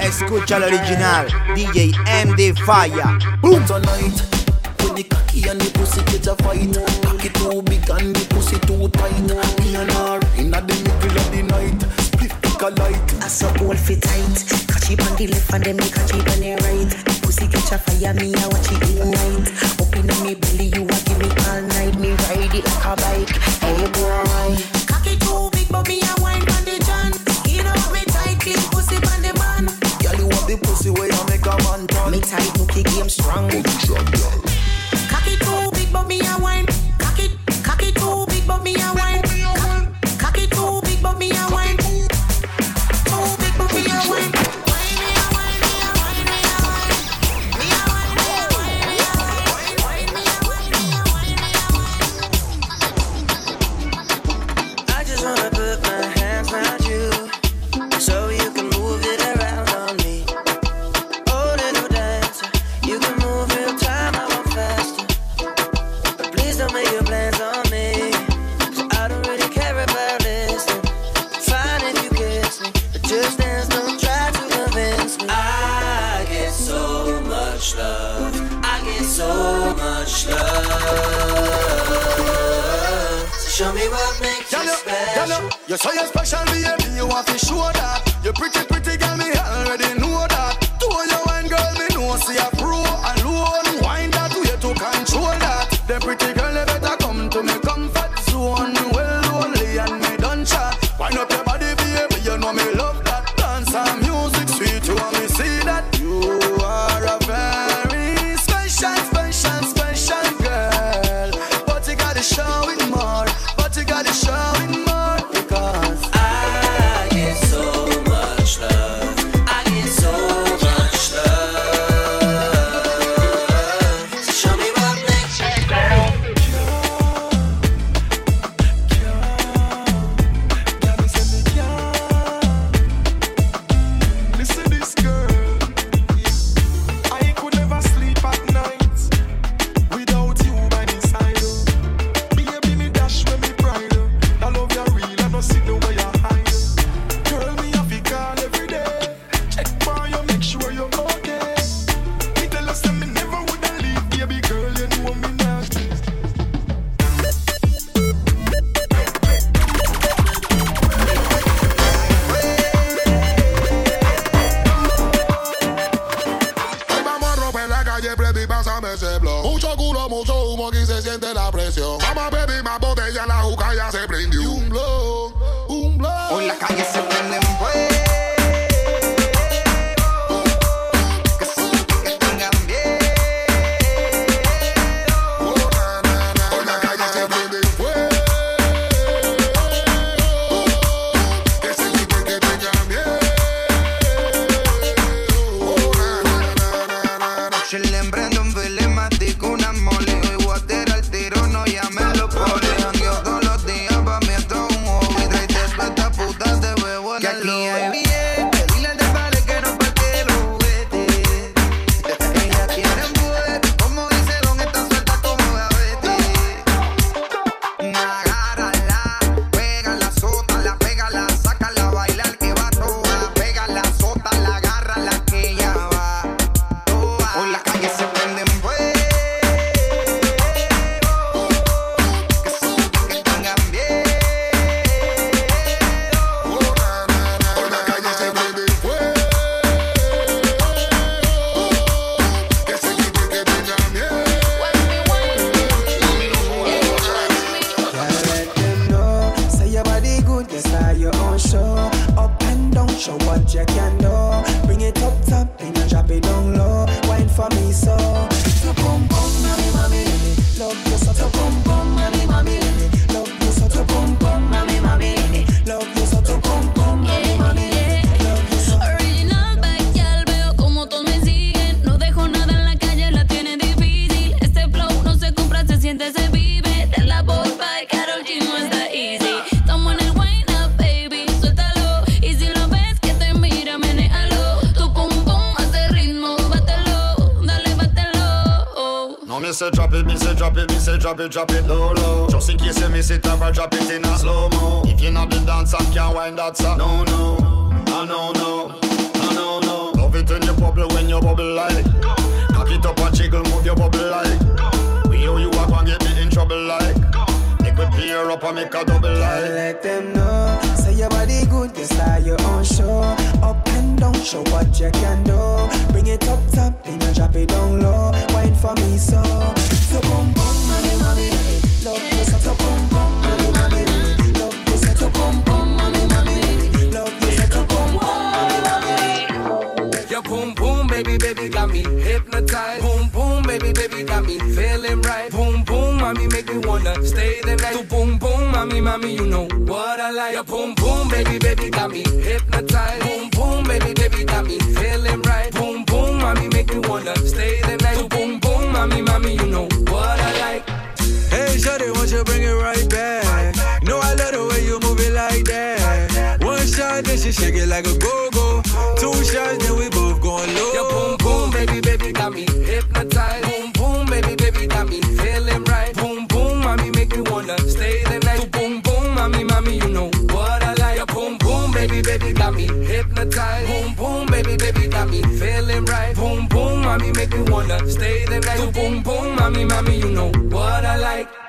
Escucha el original, DJ MD Fire. Boom. Tonight, the cocky and the pussy get a fight, cocky too big and the pussy too tight. Me and her in the middle of the night, split a light. I saw all fit tight cheap on the left and them make a cheap on the right. Pussy catch a fire, me I watch it ignite. Open up me belly, you a give me all night. Me ride it like a bike. Hey boy, cocky too big, but me I wine on the john. You know me tight, clean pussy on the man. Girl, you want the pussy where you make a man turn. Me tight, nookie game strong. Cocky too big, but me I wine. special baby, you want to show that. You pretty, pretty girl, me already know that. To your wine girl, me know see a pro alone. Wine that way to control that. The pretty girl, say drop it, me say drop it, me say drop it, drop it low low. Just in case you miss it, I drop it in a slow mo. If you not the dance, I can't wind that song. No no, I no no, I no no. Love it when you bubble, when you bubble like. Cock it up and jiggle, move your bubble like. We you you are gonna get me in trouble like. Make me clear up and make a double like. Let them know, say your body good, you start your own show. Up and down, show what you can do. Bring it up top, then you drop it down low. Wine for me so, wanna stay the night. So boom boom, mommy, mommy, you know what I like. Your boom boom, baby, baby, got me hypnotized. Boom boom, baby, baby, got me feeling right. Boom boom, mommy, make me wanna stay the night. So boom boom, mommy, mommy, you know what I like. Hey, shawty, won't you bring it right back? You know I love the way you move it like that. One shot, then she shake it like a go-go. Two shots, then we make me wanna stay the night. So boom boom, mommy, mommy, you know what I like.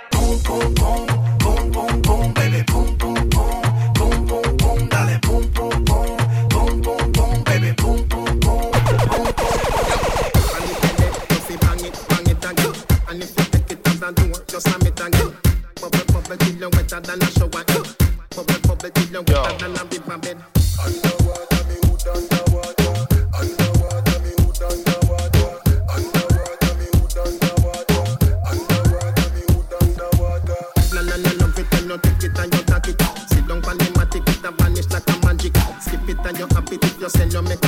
Happy if you sell, you make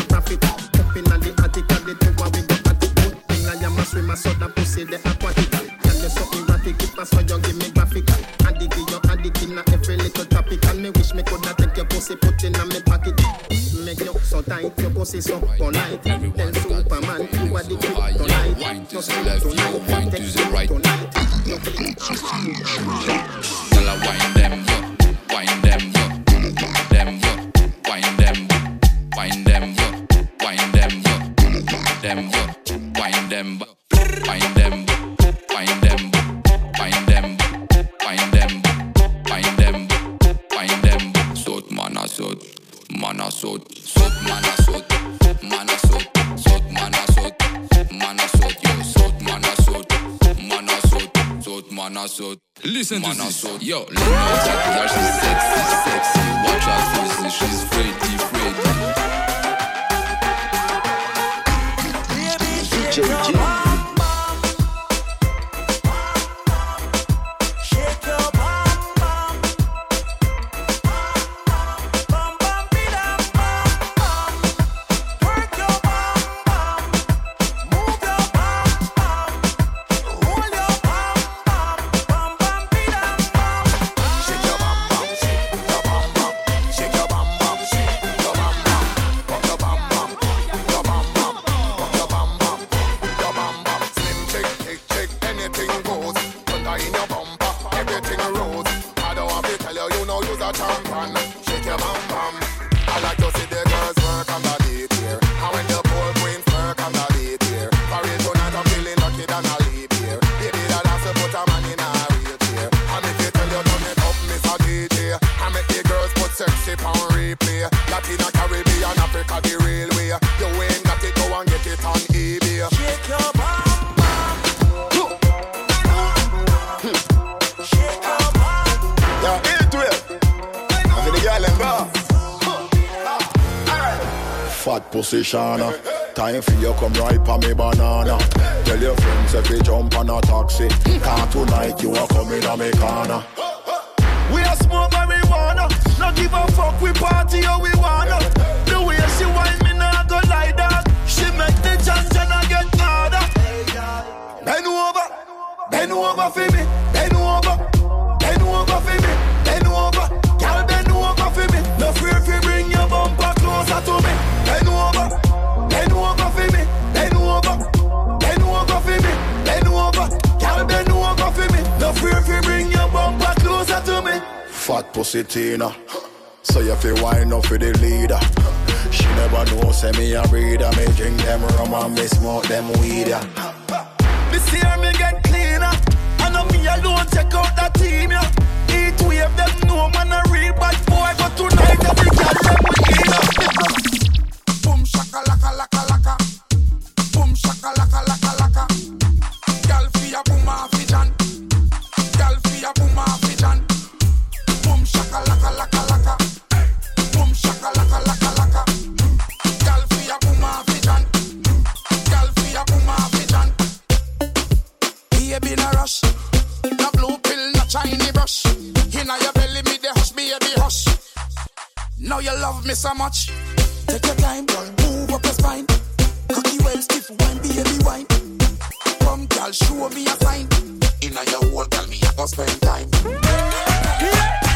sot. Listen to this. Yo, let me know that she's sexy, sexy. Watch out for she's ready, ready. Shake girl. Fat position. Uh. Time for you come right on me banana. Tell your friends if you jump on a taxi. Can't tonight you are coming on me corner. We are smoke marijuana. No give a fuck, we party how we wanna. The way she whine me nah go lie down. She make the janja get harder. Bend over, bend over for me, pussy Tina. So you feel wind up for the leader. She never know, say me a reader. Me drink them rum and me smoke them weed. Yeah. see her me get cleaner. And know me alone check out that team. Yeah. Eat wave them no man a real bad boy, but tonight every girl them weed. how you love me so much. Take your time, girl, move up your spine. Cocky well stiff, wine, baby, wine. Come, girl, show me a sign. In a your world, tell me I go spend time. Yeah.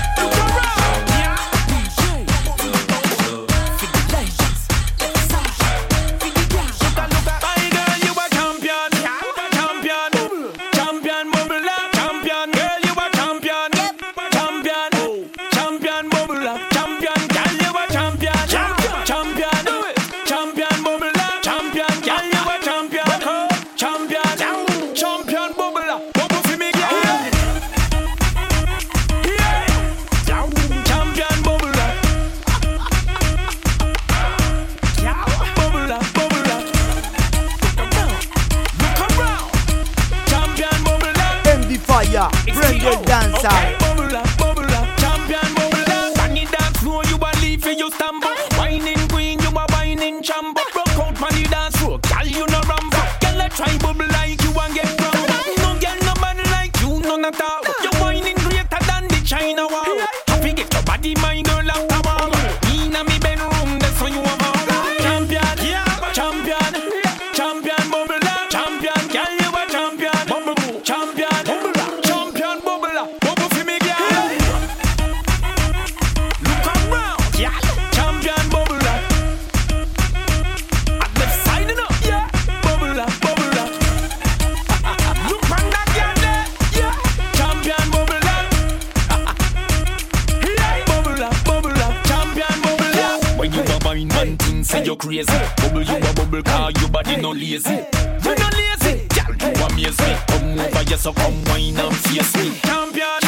you crazy. Bubble you a bubble car, Your body no lazy. You no lazy, girl, you amaze me. Come over here, so come wine and face me, champion.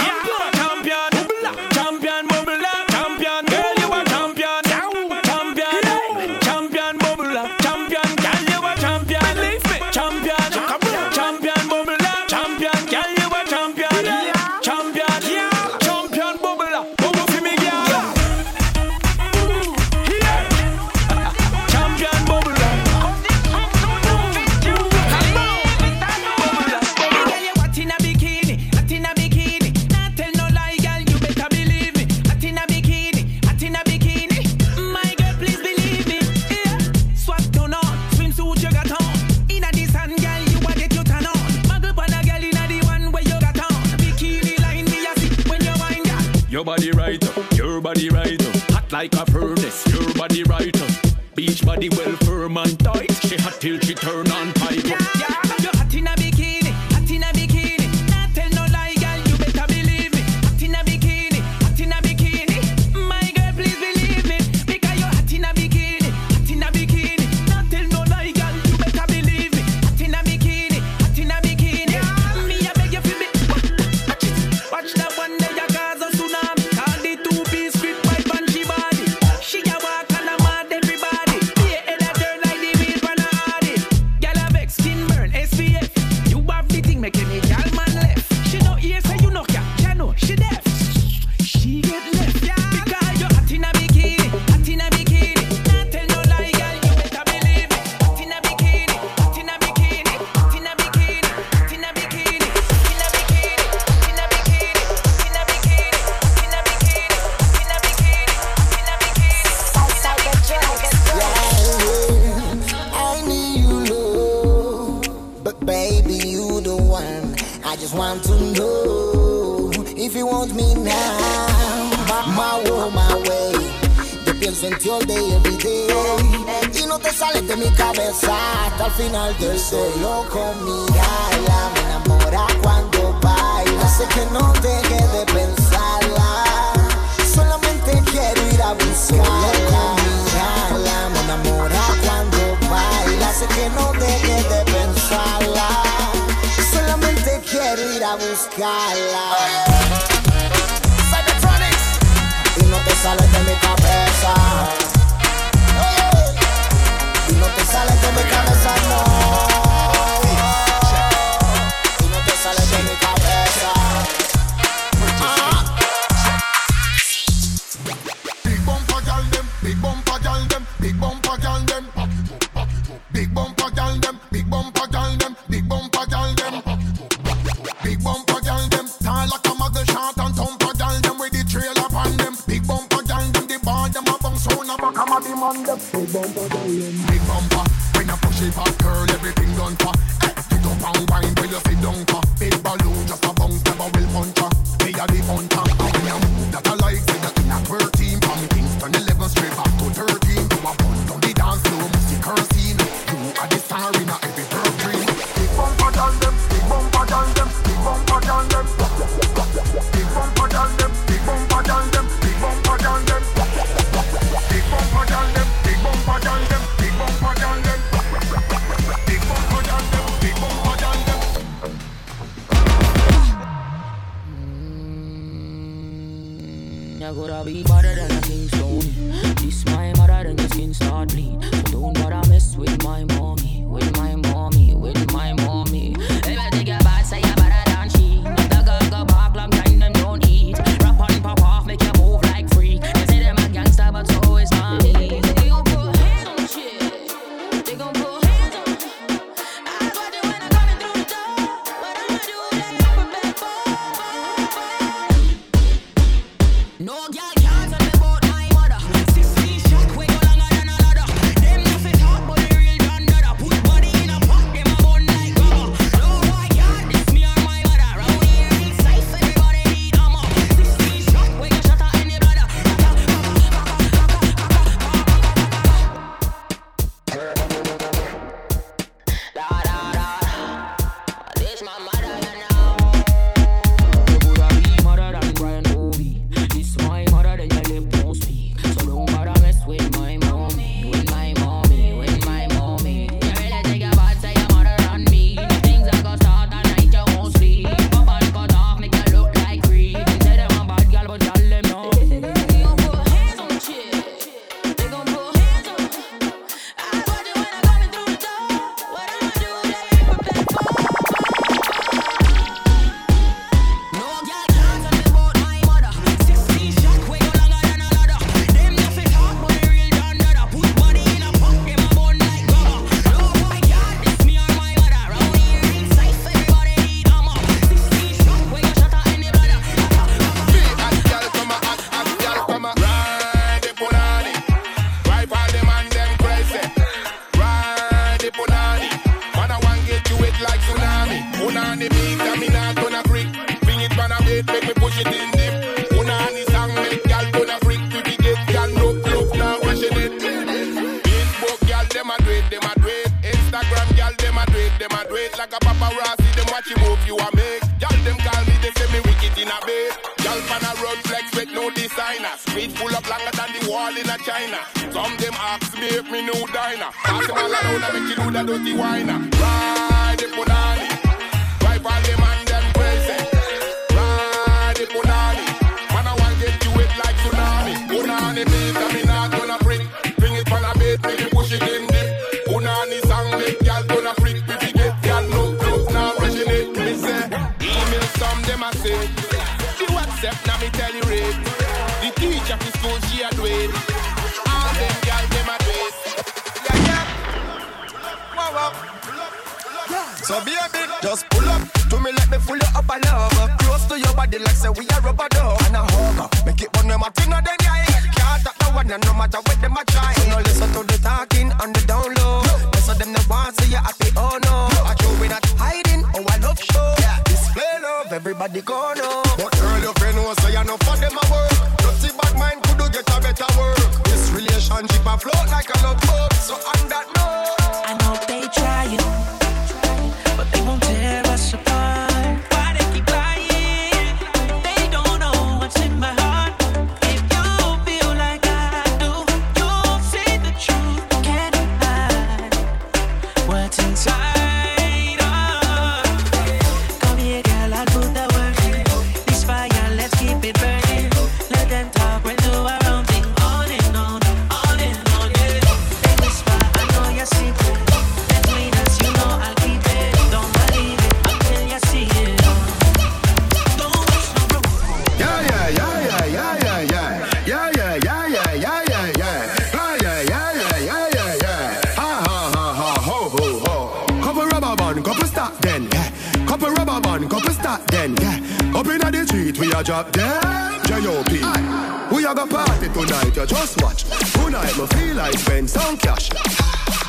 like a Baby, you the one. I just want to know if you want me now. My, world, my way. Yo pienso en ti all day, every day. Y no te sales de mi cabeza hasta el final del solo con mi ala. Me enamora cuando baila. Sé que no deje de pensarla. Solamente quiero ir a buscarla. Solo mi ala. Me enamora cuando baila. Sé que no deje quiero ir a buscarla. Y no te sales de mi cabeza. Y no te sales de mi cabeza, no. wall in a China. Some them ask me if me new diner. Pass him all around and make you do that dirty whiner. do. All them girls them a do. Yeah yeah. Wow wow. So baby, just pull up to me let me full you up and love. Close to your body like say we a rubber dove and a hugger. Make it one of my thing of them guy. Can't stop no one and no matter what them a try. So no listen to the talking on the down low. Most of them no want see you happy. Oh no, I show we not hiding. Oh I love show. Display love, everybody go know. But girl, your friend was say you no for them a work. Dirty bad mind get a better work. This relationship afloat like a love boat. So on that note, I know they trying. pound cash.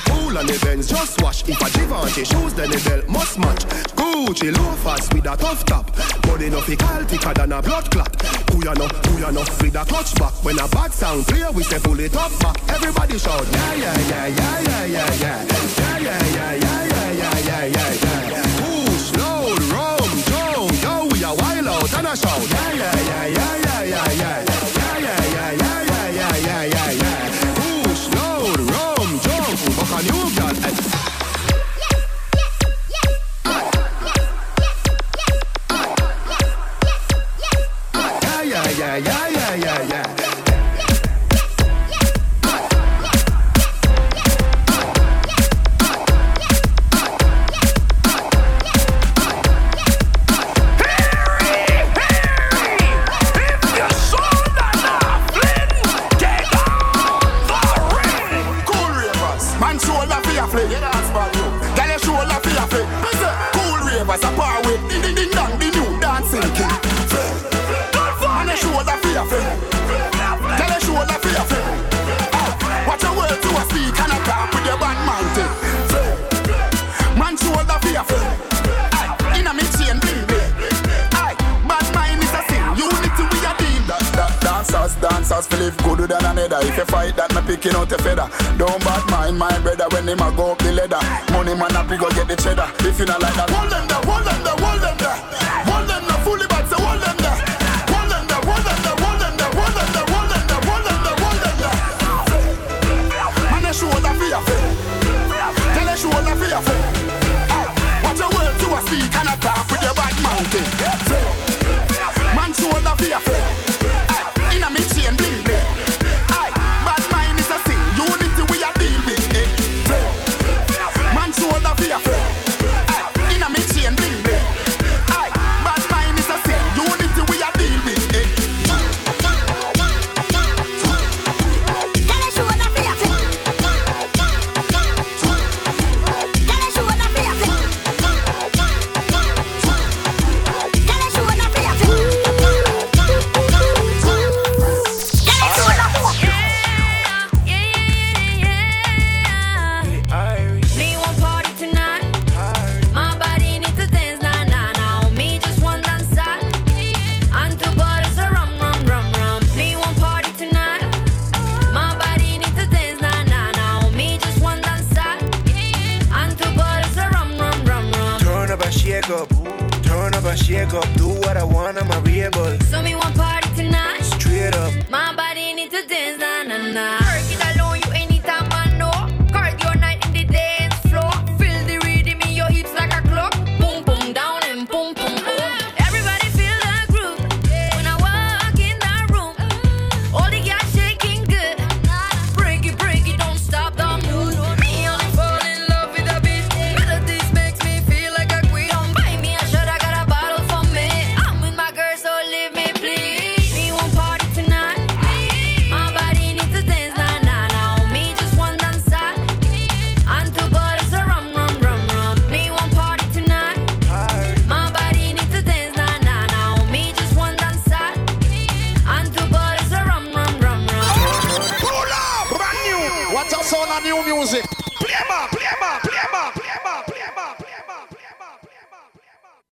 Cool on the Benz, just wash. If a Givenchy shoes, then the belt must match. Gucci loafers with a tough top. Body no fickle, thicker than a blood clot. Who ya know, who ya know, with a clutch back. When a bad sound clear, we say pull it up back. Everybody shout, yeah, yeah, yeah, yeah, yeah, yeah, yeah. Yeah, yeah, yeah, yeah, yeah, yeah, yeah, yeah, yeah. Push, load, rum, drone, yo, we a wild out and a shout. Yeah, yeah, yeah, yeah, yeah, yeah, yeah. money man, I go get the cheddar. If you not like that, hold them down.